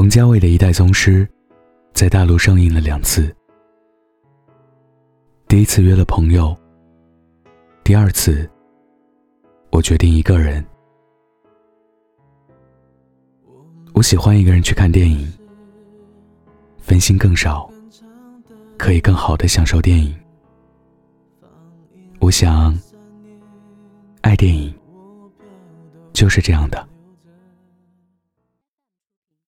王家卫的一代宗师在大陆上映了两次。第一次约了朋友第二次我决定一个人。我喜欢一个人去看电影分心更少可以更好的享受电影。我想爱电影就是这样的。